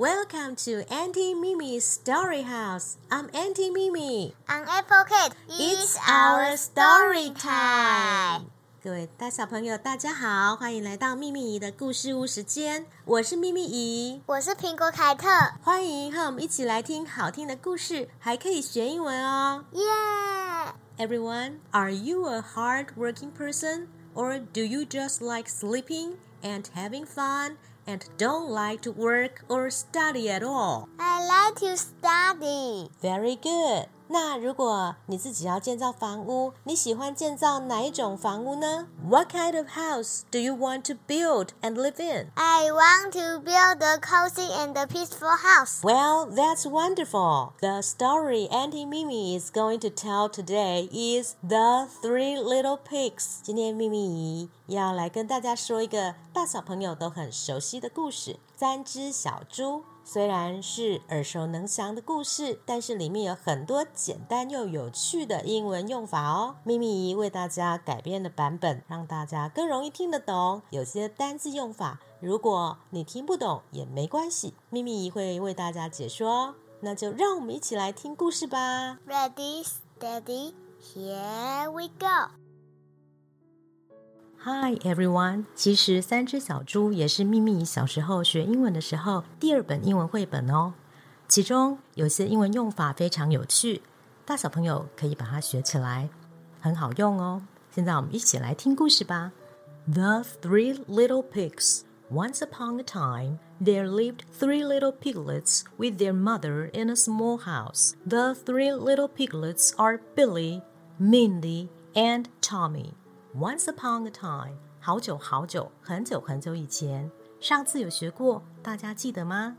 Welcome to Auntie Mimi's Story House. I'm Auntie Mimi. I'm Apple Kate. It's our story time. 各位大小朋友，大家好，欢迎来到秘密姨的故事屋时间。我是秘密姨，我是苹果凯特。欢迎和我们一起来听好听的故事，还可以学英文哦。Yeah. Everyone, are you a hard-working person, or do you just like sleeping and having fun? And don't like to work or study at all? I like to study. Very good. 那如果你自己要建造房屋，你喜欢建造哪一种房屋呢？What kind of house do you want to build and live in? I want to build a cozy and a peaceful house. Well, that's wonderful. The story Auntie Mimi is going to tell today is The Three Little Pigs. 今天秘密姨要来跟大家说一个大小朋友都很熟悉的故事——三只小猪。 虽然是耳熟能详的故事，但是里面有很多简单又有趣的英文用法哦。咪咪为大家改编的版本，让大家更容易听得懂。有些单字用法，如果你听不懂也没关系，咪咪会为大家解说。那就让我们一起来听故事吧。Ready, steady, here we go. Hi everyone！其实三只小猪也是秘密小时候学英文的时候第二本英文绘本哦。其中有些英文用法非常有趣，大小朋友可以把它学起来，很好用哦。现在我们一起来听故事吧。The Three Little Pigs. Once upon a time, there lived three little piglets with their mother in a small house. The three little piglets are Billy, Mindy, and Tommy. Once upon a time，好久好久，很久很久以前，上次有学过，大家记得吗？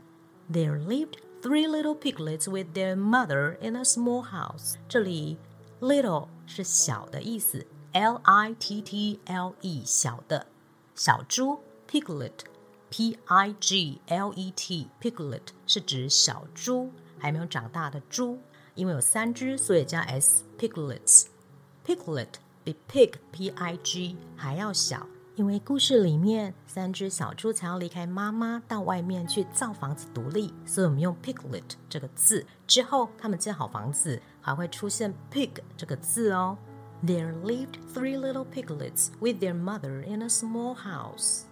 There lived three little piglets with their mother in a small house。这里 little 是小的意思，L I T T L E 小的小猪 piglet。P I G L E T piglet 是指小猪，还没有长大的猪。因为有三只，所以加 s piglets。Piglet 比 pig p i g 还要小，因为故事里面三只小猪才要离开妈妈到外面去造房子独立，所以我们用 piglet 这个字。之后他们建好房子，还会出现 pig 这个字哦。There lived three little piglets with their mother in a small house.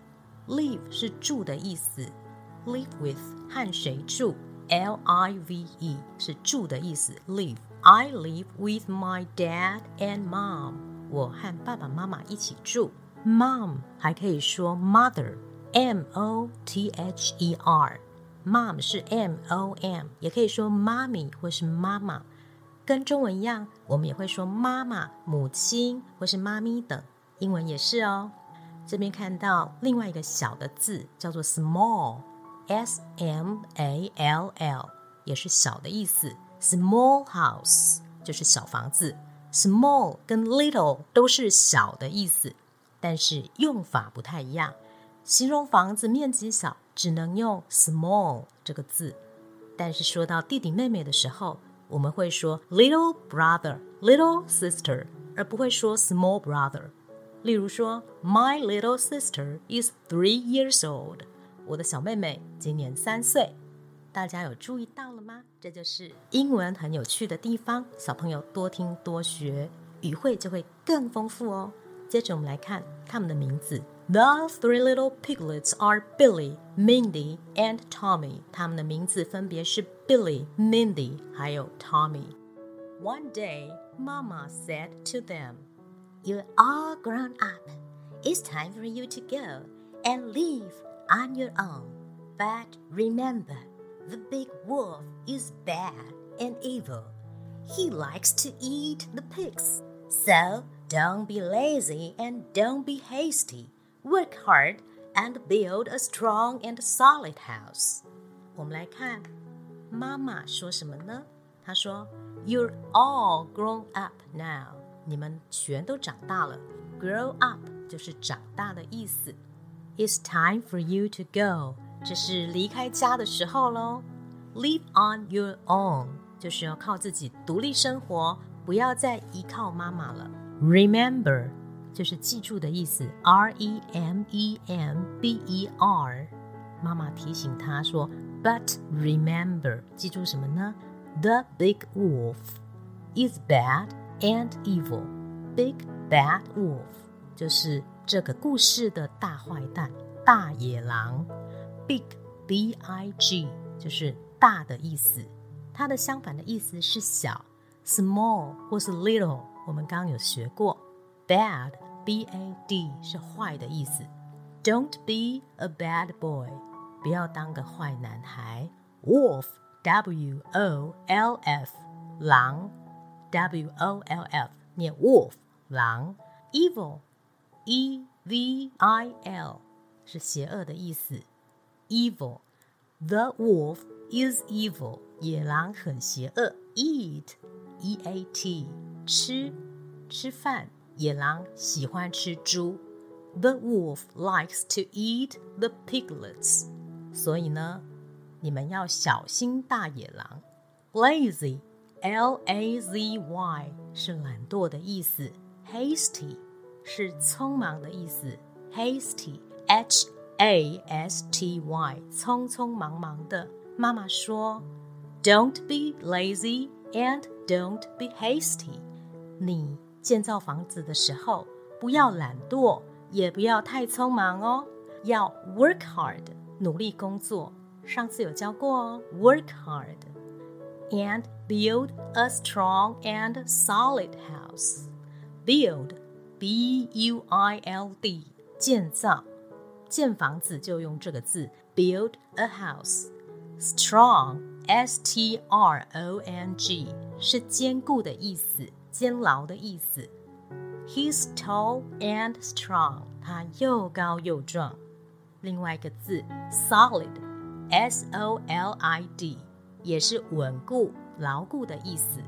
Live 是住的意思，live with 和谁住？L I V E 是住的意思，live。I live with my dad and mom. 我和爸爸妈妈一起住。Mom 还可以说 mother，M O T H E R。Mom 是 M O M，也可以说妈咪或是妈妈。跟中文一样，我们也会说妈妈、母亲或是妈咪等。英文也是哦。这边看到另外一个小的字叫做 small，S M A L L，也是小的意思。Small house 就是小房子。Small 跟 little 都是小的意思，但是用法不太一样。形容房子面积小，只能用 small 这个字。但是说到弟弟妹妹的时候，我们会说 little brother、little sister，而不会说 small brother。例如说，My little sister is three years old。我的小妹妹今年三岁。大家有注意到了吗？这就是英文很有趣的地方。小朋友多听多学，语汇就会更丰富哦。接着我们来看他们的名字。The three little piglets are Billy, Mindy, and Tommy。他们的名字分别是 Billy、Mindy 还有 Tommy。One day, Mama said to them. You're all grown up. It's time for you to go and live on your own. But remember, the big wolf is bad and evil. He likes to eat the pigs. So don't be lazy and don't be hasty. Work hard and build a strong and solid house. 我们来看妈妈说什么呢？她说：“You're all grown up now。”你们全都长大了。Grow up 就是长大的意思。It's time for you to go， 这是离开家的时候喽。Live on your own 就是要靠自己独立生活，不要再依靠妈妈了。Remember 就是记住的意思，R E M E M B E R。妈妈提醒他说 But remember，记住什么呢？The big wolf is bad and evil. Big bad wolf 就是这个故事的大坏蛋，大野狼。Big B I G 就是大的意思，它的相反的意思是小，small 或是 little。我们刚刚有学过，bad B A D 是坏的意思。Don't be a bad boy，不要当个坏男孩。Wolf W O L F 狼 W O L F 念 wolf 狼。Evil E V I L 是邪恶的意思。 Evil The wolf is evil，野狼很邪恶。Eat E A T 吃吃饭，野狼喜欢吃猪。The wolf likes to eat the piglets。所以呢，你们要小心大野狼。Lazy L A Z Y 是懒惰的意思。Hasty 是匆忙的意思。Hasty H A S T Y 匆匆忙忙的。妈妈说：“Don't be lazy and don't be hasty。”你建造房子的时候，不要懒惰，也不要太匆忙哦。要 work hard，努力工作。上次有教过哦，work hard and build a strong and solid house. Build, B-U-I-L-D，建造。 建房子就用这个字，build a house。Strong, S-T-R-O-N-G，是坚固的意思。监牢的意思。He's tall and strong，他又高又壮。另外一个字 solid，S O L I D，也是稳固、牢固的意思。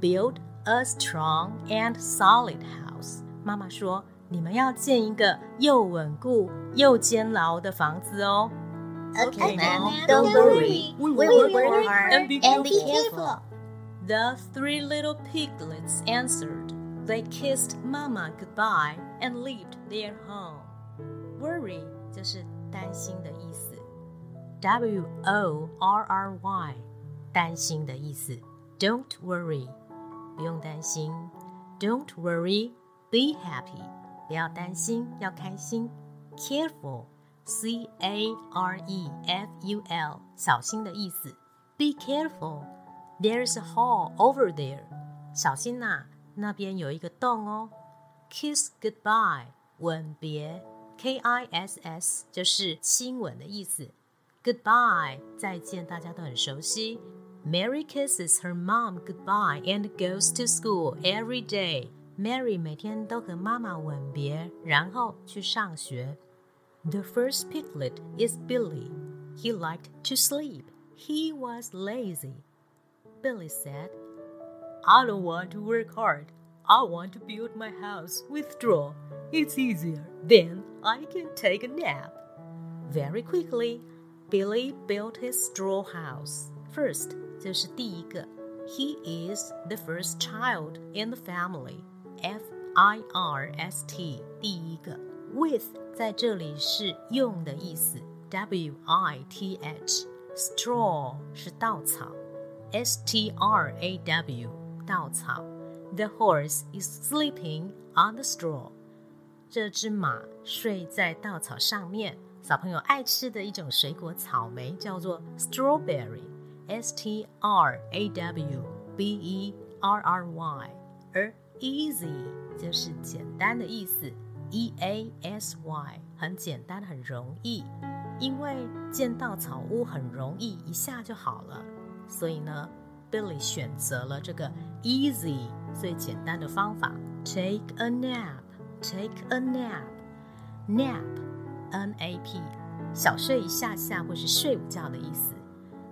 Build a strong and solid house。妈妈说，你们要建一个又稳固又坚牢的房子哦。 Okay, Mom, don't worry. We will work hard and be careful. The three little piglets answered. They kissed Mama goodbye and left their home. Worry 就是担心的意思。W O R R Y 担心的意思。Don't worry 不用担心。Don't worry, be happy 不要担心，要开心。Careful C A R E F U L 小心的意思。Be careful. There's a hole over there. 小心呐、那边有一个洞哦。Kiss goodbye，吻别。K I S S 就是亲吻的意思。Goodbye，再见，大家都很熟悉。Mary kisses her mom goodbye and goes to school every day. Mary 每天都和妈妈吻别，然后去上学。The first piglet is Billy. He liked to sleep. He was lazy. Billy said, I don't want to work hard. I want to build my house with straw. It's easier. Then I can take a nap. Very quickly, Billy built his straw house. First 就是第一个. He is the first child in the family. F I R S T 第一个 with 在这里是用的意思，W I T H straw 是稻草，S T R A W 稻草。The horse is sleeping on the straw。这只马睡在稻草上面。小朋友爱吃的一种水果草莓叫做 strawberry，S T R A W B E R R Y。而 easy 就是简单的意思，E A S Y 很简单，很容易。因为见到草屋很容易，一下就好了，所以呢，Billy 选择了这个 easy 最简单的方法，take a nap，take a nap，nap，N A P，小睡一下下或是睡午觉的意思。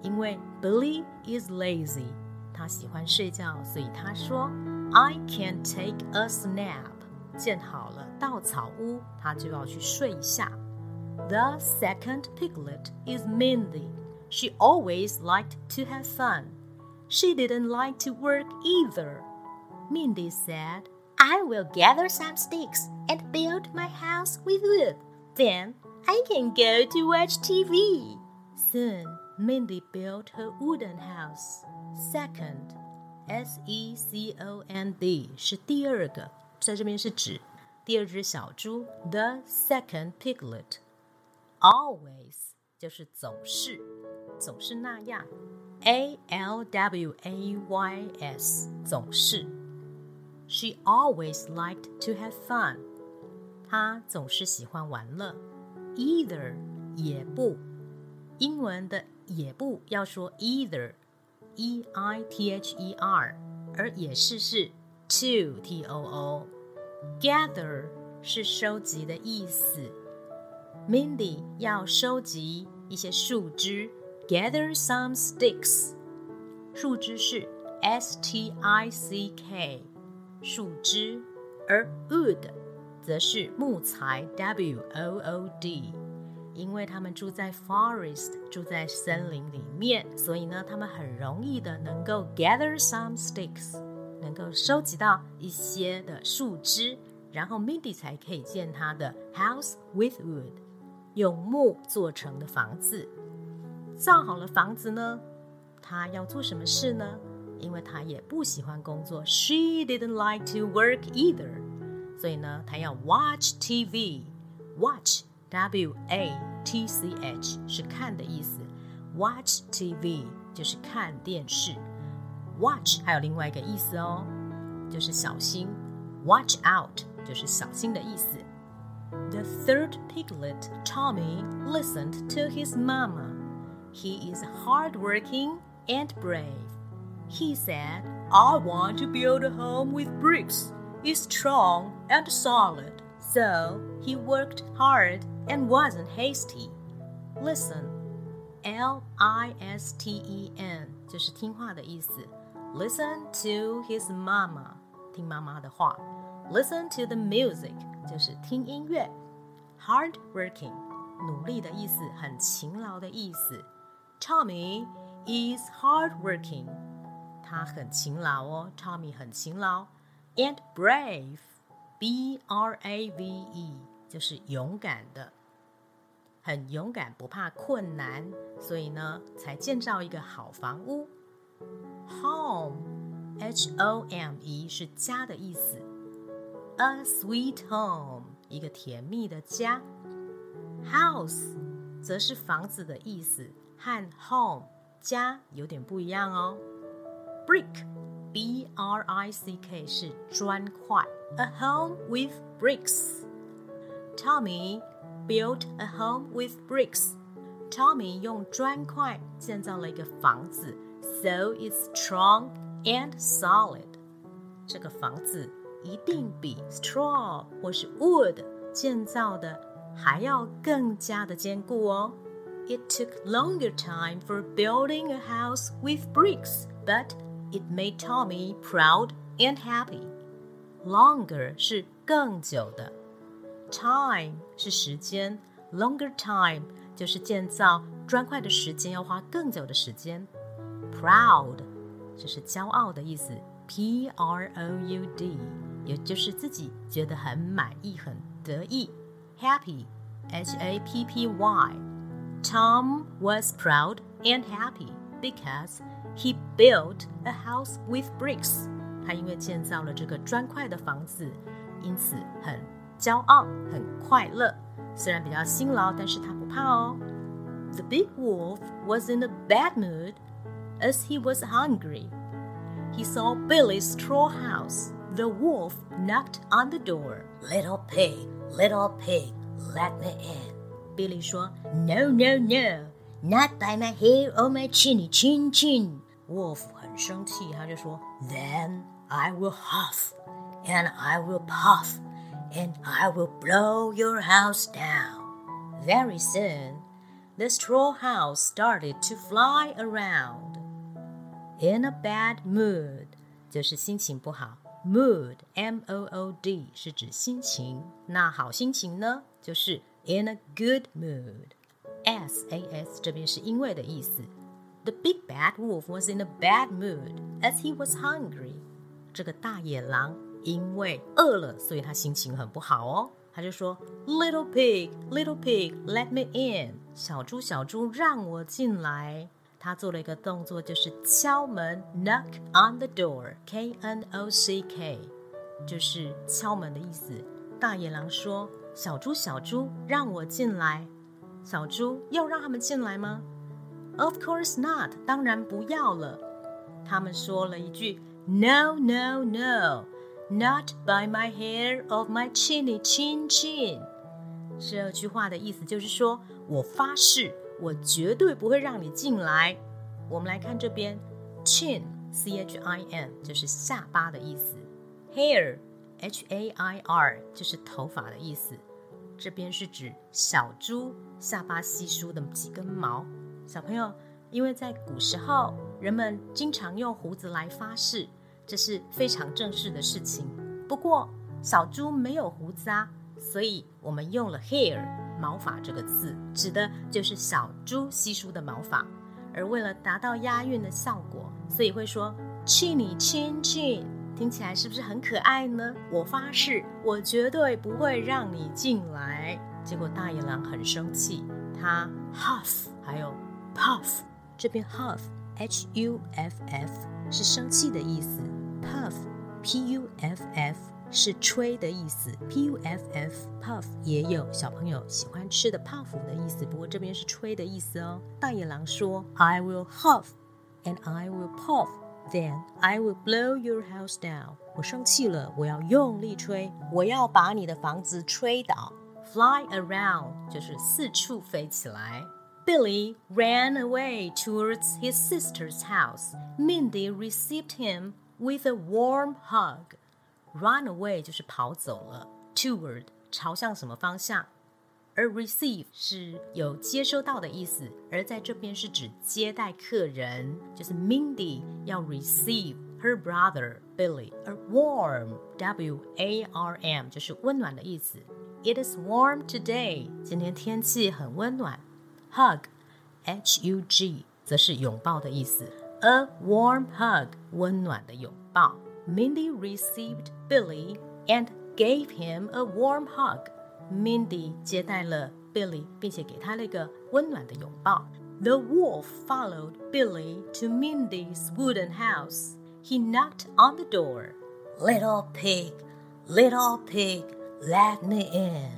因为 Billy is lazy，他喜欢睡觉，所以他说 I can take a snap。建好了稻草屋，他就要去睡一下。The second piglet is Mindy. She always liked to have fun. She didn't like to work either. Mindy said, I will gather some sticks and build my house with wood. Then I can go to watch TV. Soon, Mindy built her wooden house. Second, S E C O N D 是第二个，在这边是指第二只小猪。The second piglet. Always 就是总是，总是那样。A L W A Y S 总是。She always liked to have fun. 她总是喜欢玩乐。Either 也不，英文的也不要说 either，e i t h e r，而也是是 to t o o。Gather 是收集的意思。Mindy 要收集一些树枝，gather some sticks。树枝是 s t i c k，树枝，而 wood 则是木材，w o o d。 因为他们住在 forest，住在森林里面，所以呢，他们很容易的能够 gather some sticks，能够收集到一些的树枝，然后 Mindy 才可以建他的 house with wood，用木做成的房子。造好了房子呢，他要做什么事呢？因为他也不喜欢工作，She didn't like to work either，所以呢，他要 watch TV，watch。W A T C H 是看的意思，Watch TV 就是看电视，Watch 还有另外一个意思哦，就是小心，Watch out 就是小心的意思。The third piglet, Tommy, listened to his mama. He is hardworking and brave. He said, I want to build a home with bricks. It's strong and solid. So he worked hard and wasn't hasty. Listen, L I S T E N 就是听话的意思。Listen to his mama，听妈妈的话。Listen to the music 就是听音乐。Hard working，努力的意思，很勤劳的意思。Tommy is hard working，他很勤劳哦。Tommy 很勤劳。And brave，B R A V E。 就是勇敢的，很勇敢，不怕困难，所以呢，才建造一个好房屋。Home，H O M E 是家的意思，A sweet home 一个甜蜜的家。House 则是房子的意思，和 home 家有点不一样哦。Brick，B R I C K 是砖块，A home with bricks。Tommy built a home with bricks. Tommy 用砖块建造了一个房子，so it's strong and solid. 这个房子一定比 straw 或是 wood 建造的还要更加的坚固哦。It took longer time for building a house with bricks, but it made Tommy proud and happy. Longer 是更久的。 Time 是时间，longer time 就是建造砖块的时间要花更久的时间。Proud 这是骄傲的意思，P R O U D 也就是自己觉得很满意、很得意。Happy H A P P Y Tom was proud and happy because he built a house with bricks。他因为建造了这个砖块的房子，因此很。 骄傲，很快乐。虽然比较辛劳，但是他不怕哦。The big wolf was in a bad mood as he was hungry. He saw Billy's straw house. The wolf knocked on the door. Little pig, little pig, let me in. Billy 说：“No, no, no, not by my hair or my chinny chin chin.” Wolf 很生气，他就说：“Then I will huff, and I will puff, and I will blow your house down. Very soon, the straw house started to fly around. In a bad mood 就是心情不好，mood m o o d 是指心情。那好心情呢，就是 in a good mood。s a s 这边是因为的意思。The big bad wolf was in a bad mood as he was hungry. 这个大野狼 因为饿了，所以他心情很不好哦。他就说：“Little pig, little pig, let me in。”小猪，小猪，让我进来。他做了一个动作，就是敲门，knock on the door，K N O C K，就是敲门的意思。大野狼说：“小猪，小猪，让我进来。”小猪要让他们进来吗？Of course not，当然不要了。他们说了一句：“No, no, no, not by my hair of my chinny chin chin。”这句话的意思就是说，我发誓。我绝对不会让你进来。我们来看这边，chin，c h i n，就是下巴的意思；hair，h a i r，就是头发的意思。这边是指小猪下巴稀疏的几根毛。小朋友，因为在古时候，人们经常用胡子来发誓，这是非常正式的事情。不过，小猪没有胡子啊，所以我们用了 hair。毛发这个字指的就是小猪稀疏的毛发，而为了达到押韵的效果，所以会说 “chinny chin chin”，听起来是不是很可爱呢？我发誓，我绝对不会让你进来。结果大野狼很生气，他 huff 还有 puff，这边 huff h u f f 是生气的意思 ，puff p u f f。是吹的意思，p u f f puff 也有小朋友喜欢吃的泡芙的意思，不过这边是吹的意思哦。大野狼说：“I will huff and I will puff, then I will blow your house down。”我生气了，我要用力吹，我要把你的房子吹倒。Fly around 就是四处飞起来。Billy ran away towards his sister's house. Mindy received him with a warm hug. Run away 就是跑走了，toward 朝向什么方向，而 receive 是有接收到的意思，而在这边是指接待客人，就是 Mindy 要 receive her brother Billy，而 warm W A R M 就是温暖的意思。It is warm today，今天天气很温暖。Hug H U G 则是拥抱的意思 ，a warm hug 温暖的拥抱。Mindy received Billy and gave him a warm hug. Mindy 接待了 Billy，并且给他了一个温暖的拥抱。The wolf followed Billy to Mindy's wooden house. He knocked on the door. Little pig, little pig, let me in.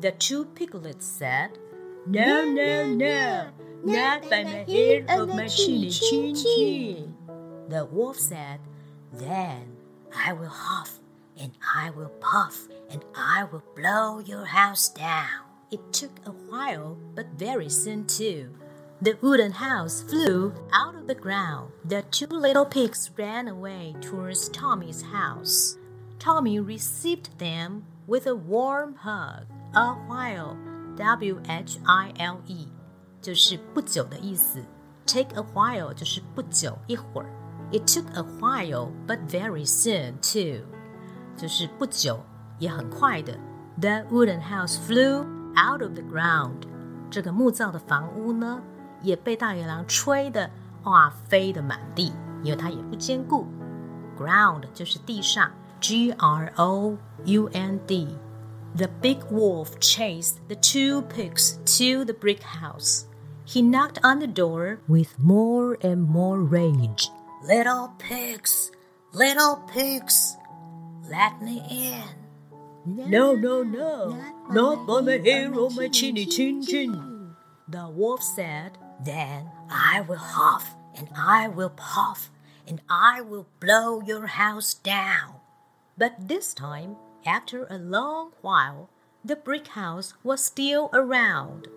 The two piglets said, No, no, no, not by my hair of my chinny chin chin. The wolf said, then I will huff and I will puff and I will blow your house down. It took a while, but very soon too. The wooden house flew out of the ground. The two little pigs ran away towards Tommy's house. Tommy received them with a warm hug. A while, W H I L E，就是不久的意思。Take a while 就是不久一会儿。it took a while, but very soon too. 就是不久，也很快的。The wooden house flew out of the ground. 这个木造的房屋呢，也被大野狼吹的哇飞的满地，因为它也不坚固。Ground 就是地上，G R O U N D. The big wolf chased the two pigs to the brick house. He knocked on the door with more and more rage. Little pigs, little pigs, let me in. No, no, no, not by the hair of my chinny chin chin. The wolf said, Then I will huff and I will puff and I will blow your house down. But this time, after a long while, the brick house was still around.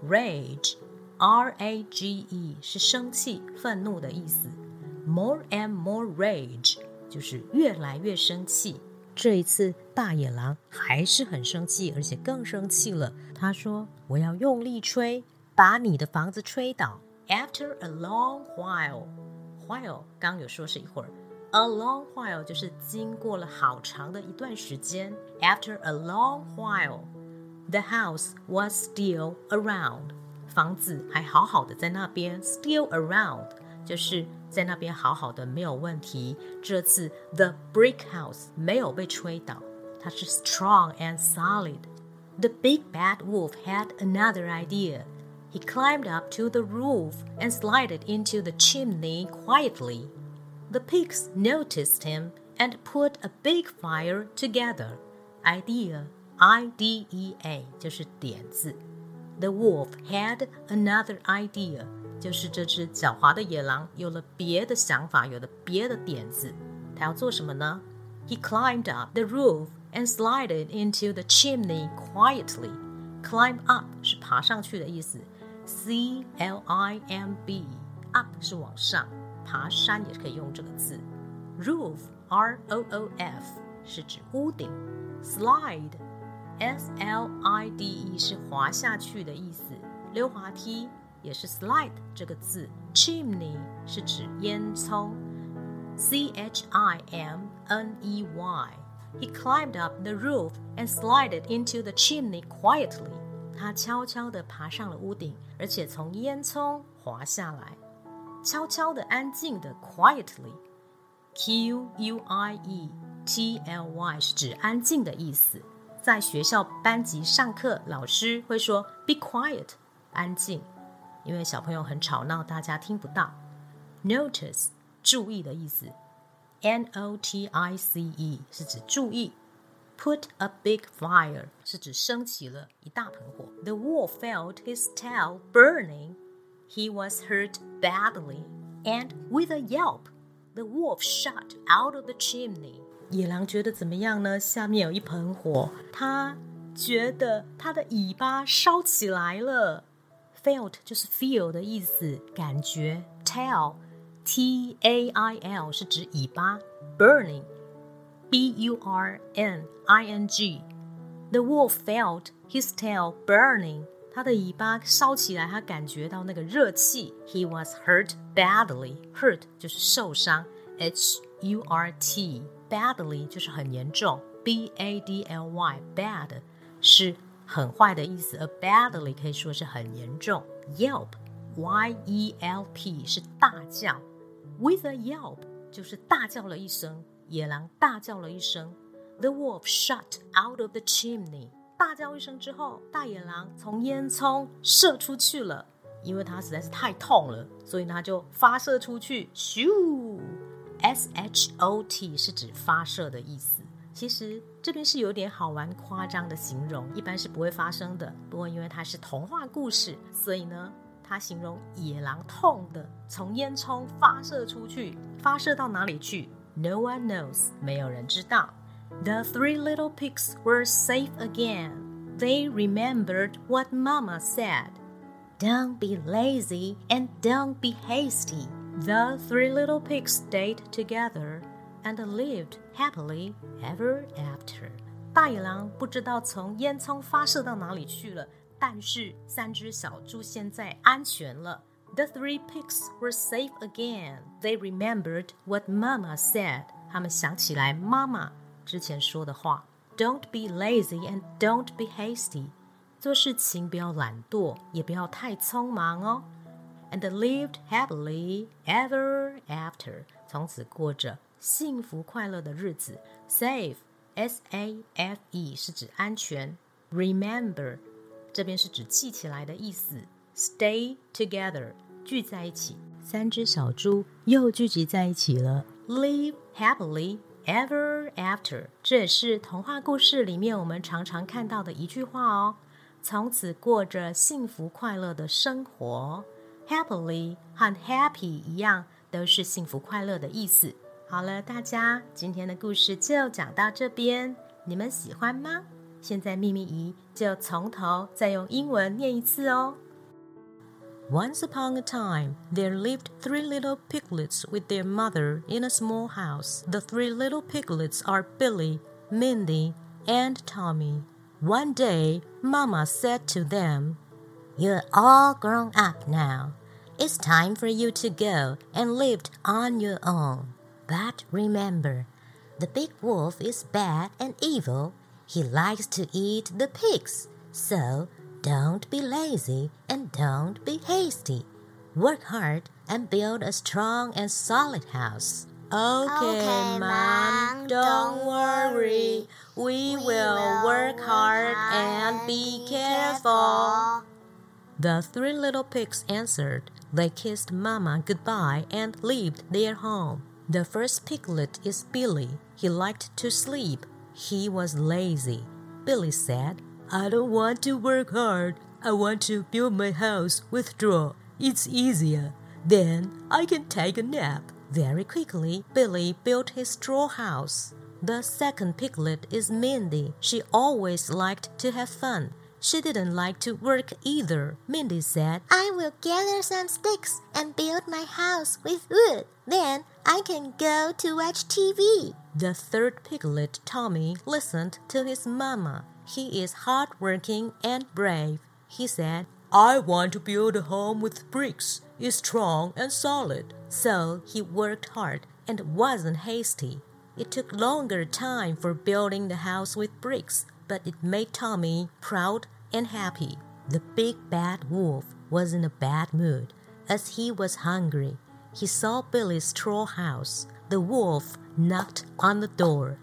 Rage, R A G E 是生气、愤怒的意思。More and more rage，就是越来越生气。这一次，大野狼还是很生气，而且更生气了。他说：“我要用力吹，把你的房子吹倒。” After a long while，while 刚有说是一会儿，a long while 就是经过了好长的一段时间。After a long while，the house was still around， 房子还好好的在那边，still around。就是在那边好好的没有问题。这次 the brick house 没有被吹倒，它是 strong and solid。The big bad wolf had another idea. He climbed up to the roof and slid into the chimney quietly. The pigs noticed him and put a big fire together. Idea, I D E A 就是点子。 The wolf had another idea，就是这只狡猾的野狼有了别的想法，有了别的点子。他要做什么呢？He climbed up the roof and slid into the chimney quietly. Climb up 是爬上去的意思，C L I M B up 是往上，爬山也可以用这个字。Roof R O O F 是指屋顶，slide S L I D E 是滑下去的意思，溜滑梯也是 slide 这个字。Chimney 是指烟囱，C H I M N E Y。He climbed up the roof and slid into the chimney quietly. 他悄悄地爬上了屋顶，而且从烟囱滑下来。悄悄的、安静的，quietly。Q U I E T L Y 是指安静的意思。 在学校班级上课，老师会说 “be quiet”，安静，因为小朋友很吵闹，大家听不到。Notice 注意的意思，N O T I C E 是指注意。Put a big fire 是指升起了一大盆火。The wolf felt his tail burning. He was hurt badly, and with a yelp, the wolf shot out of the chimney. 野狼觉得怎么样呢？下面有一盆火，他觉得他的尾巴烧起来了。Felt 就是 feel 的意思，感觉。Tail, T A I L 是指尾巴。Burning, B U R N I N G. The wolf felt his tail burning. 他的尾巴烧起来，他感觉到那个热气。He was hurt badly. Hurt 就是受伤。H U R T badly 就是很严重，b a d l y bad 是很坏的意思，而 badly 可以说是很严重。Yelp y e l p 是大叫，with a yelp 就是大叫了一声，野狼大叫了一声。The wolf shot out of the chimney，大叫一声之后，大野狼从烟囱射出去了，因为它实在是太痛了，所以它就发射出去，咻。S H O T 是指发射的意思，其实这边是有点好玩、夸张的形容，一般是不会发生的。不过因为它是童话故事，所以呢，它形容野狼痛的从烟囱发射出去，发射到哪里去？No one knows，没有人知道。The three little pigs were safe again. They remembered what Mama said. Don't be lazy and don't be hasty. The three little pigs stayed together and lived happily ever after. 大野狼不知道从烟囱发射到哪里去了，但是三只小猪现在安全了。The three pigs were safe again. They remembered what Mama said. 他们想起来妈妈之前说的话。Don't be lazy and don't be hasty. 做事情不要懒惰，也不要太匆忙哦。 And lived happily ever after，从此过着幸福快乐的日子。Safe, S A F E 是指安全。Remember，这边是指记起来的意思。Stay together，聚在一起。三只小猪又聚集在一起了。Live happily ever after，这也是童话故事里面我们常常看到的一句话哦。从此过着幸福快乐的生活。Happily 和 happy 一样，都是幸福快乐的意思。好了，大家今天的故事就讲到这边，你们喜欢吗？现在秘密姨就从头再用英文念一次哦。Once upon a time, there lived three little piglets with their mother in a small house. The three little piglets are Billy, Mindy, and Tommy. One day, Mama said to them, you're all grown up now. It's time for you to go and live on your own. But remember, the big wolf is bad and evil. He likes to eat the pigs. So don't be lazy and don't be hasty. Work hard and build a strong and solid house. Okay, okay Mom, don't worry. We, We will will work hard and be careful. The three little pigs answered. They kissed Mama goodbye and left their home. The first piglet is Billy. He liked to sleep. He was lazy. Billy said, I don't want to work hard. I want to build my house with straw. It's easier. Then I can take a nap. Very quickly, Billy built his straw house. The second piglet is Mindy. She always liked to have fun. She didn't like to work either. Mindy said, I will gather some sticks and build my house with wood. Then I can go to watch TV. The third piglet, Tommy, listened to his mama. He is hardworking and brave. He said, I want to build a home with bricks. It's strong and solid. So he worked hard and wasn't hasty. It took longer time for building the house with bricks, but it made Tommy proud and happy. The big bad wolf was in a bad mood as he was hungry. He saw Billy's straw house. The wolf knocked on the door.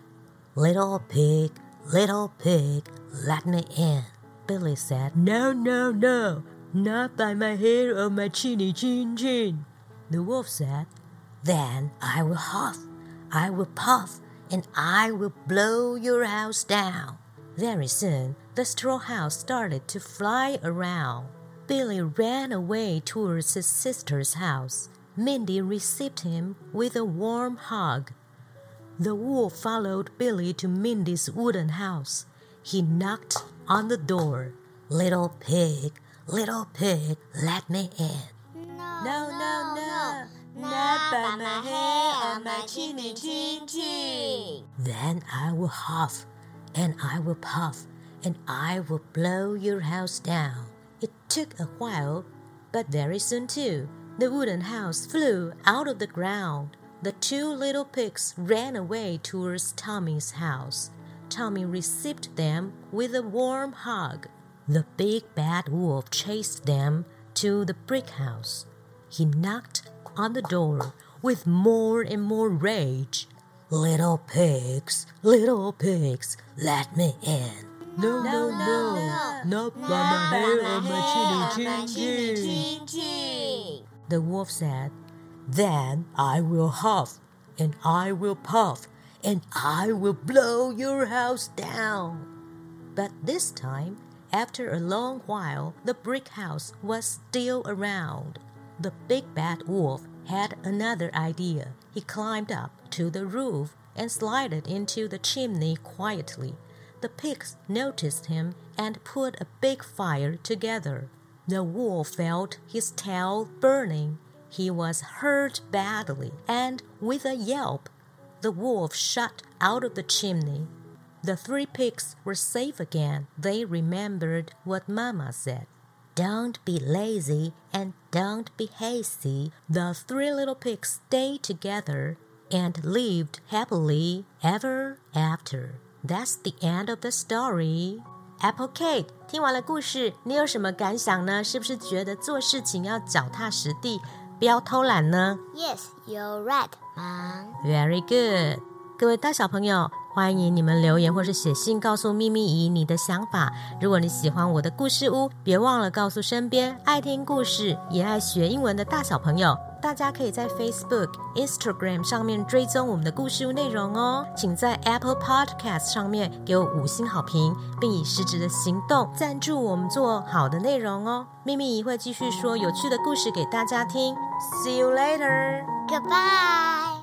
Little pig, little pig, let me in. Billy said, No, no, no, not by my hair or my chinny chin chin. The wolf said, Then I will huff, I will puff, and I will blow your house down. Very soon, the straw house started to fly around. Billy ran away towards his sister's house. Mindy received him with a warm hug. The wolf followed Billy to Mindy's wooden house. He knocked on the door. Little pig, little pig, let me in. No, no, no, no. not by my hair or my chinny chin chin. Then I will huff, and I will puff, and I will blow your house down. It took a while, but very soon too, the wooden house flew out of the ground. The two little pigs ran away towards Tommy's house. Tommy received them with a warm hug. The big bad wolf chased them to the brick house. He knocked on the door with more and more rage. Little pigs, little pigs, let me in. No, no, no, no, not by my hair or my chinny chin chin. The wolf said, Then I will huff, and I will puff, and I will blow your house down. But this time, after a long while, the brick house was still around. The big bad wolf had another idea. He climbed up to the roof and slided into the chimney quietly. The pigs noticed him and put a big fire together. The wolf felt his tail burning. He was hurt badly, and with a yelp, the wolf shot out of the chimney. The three pigs were safe again. They remembered what Mamma said. Don't be lazy and don't be hasty. The three little pigs stayed together and lived happily ever after. That's the end of the story. Apple Kate，听完了故事，你有什么感想呢？是不是觉得做事情要脚踏实地，不要偷懒呢？Yes, you're right, Mom. Very good. 各位大小朋友， 欢迎你们留言或是写信告诉咪咪姨你的想法。如果你喜欢我的故事屋，别忘了告诉身边爱听故事也爱学英文的大小朋友。大家可以在 Facebook、Instagram 上面追踪我们的故事屋内容哦。请在 Apple Podcast 上面给我五星好评，并以实质的行动赞助我们做好的内容哦。咪咪姨会继续说有趣的故事给大家听。See you later. Goodbye.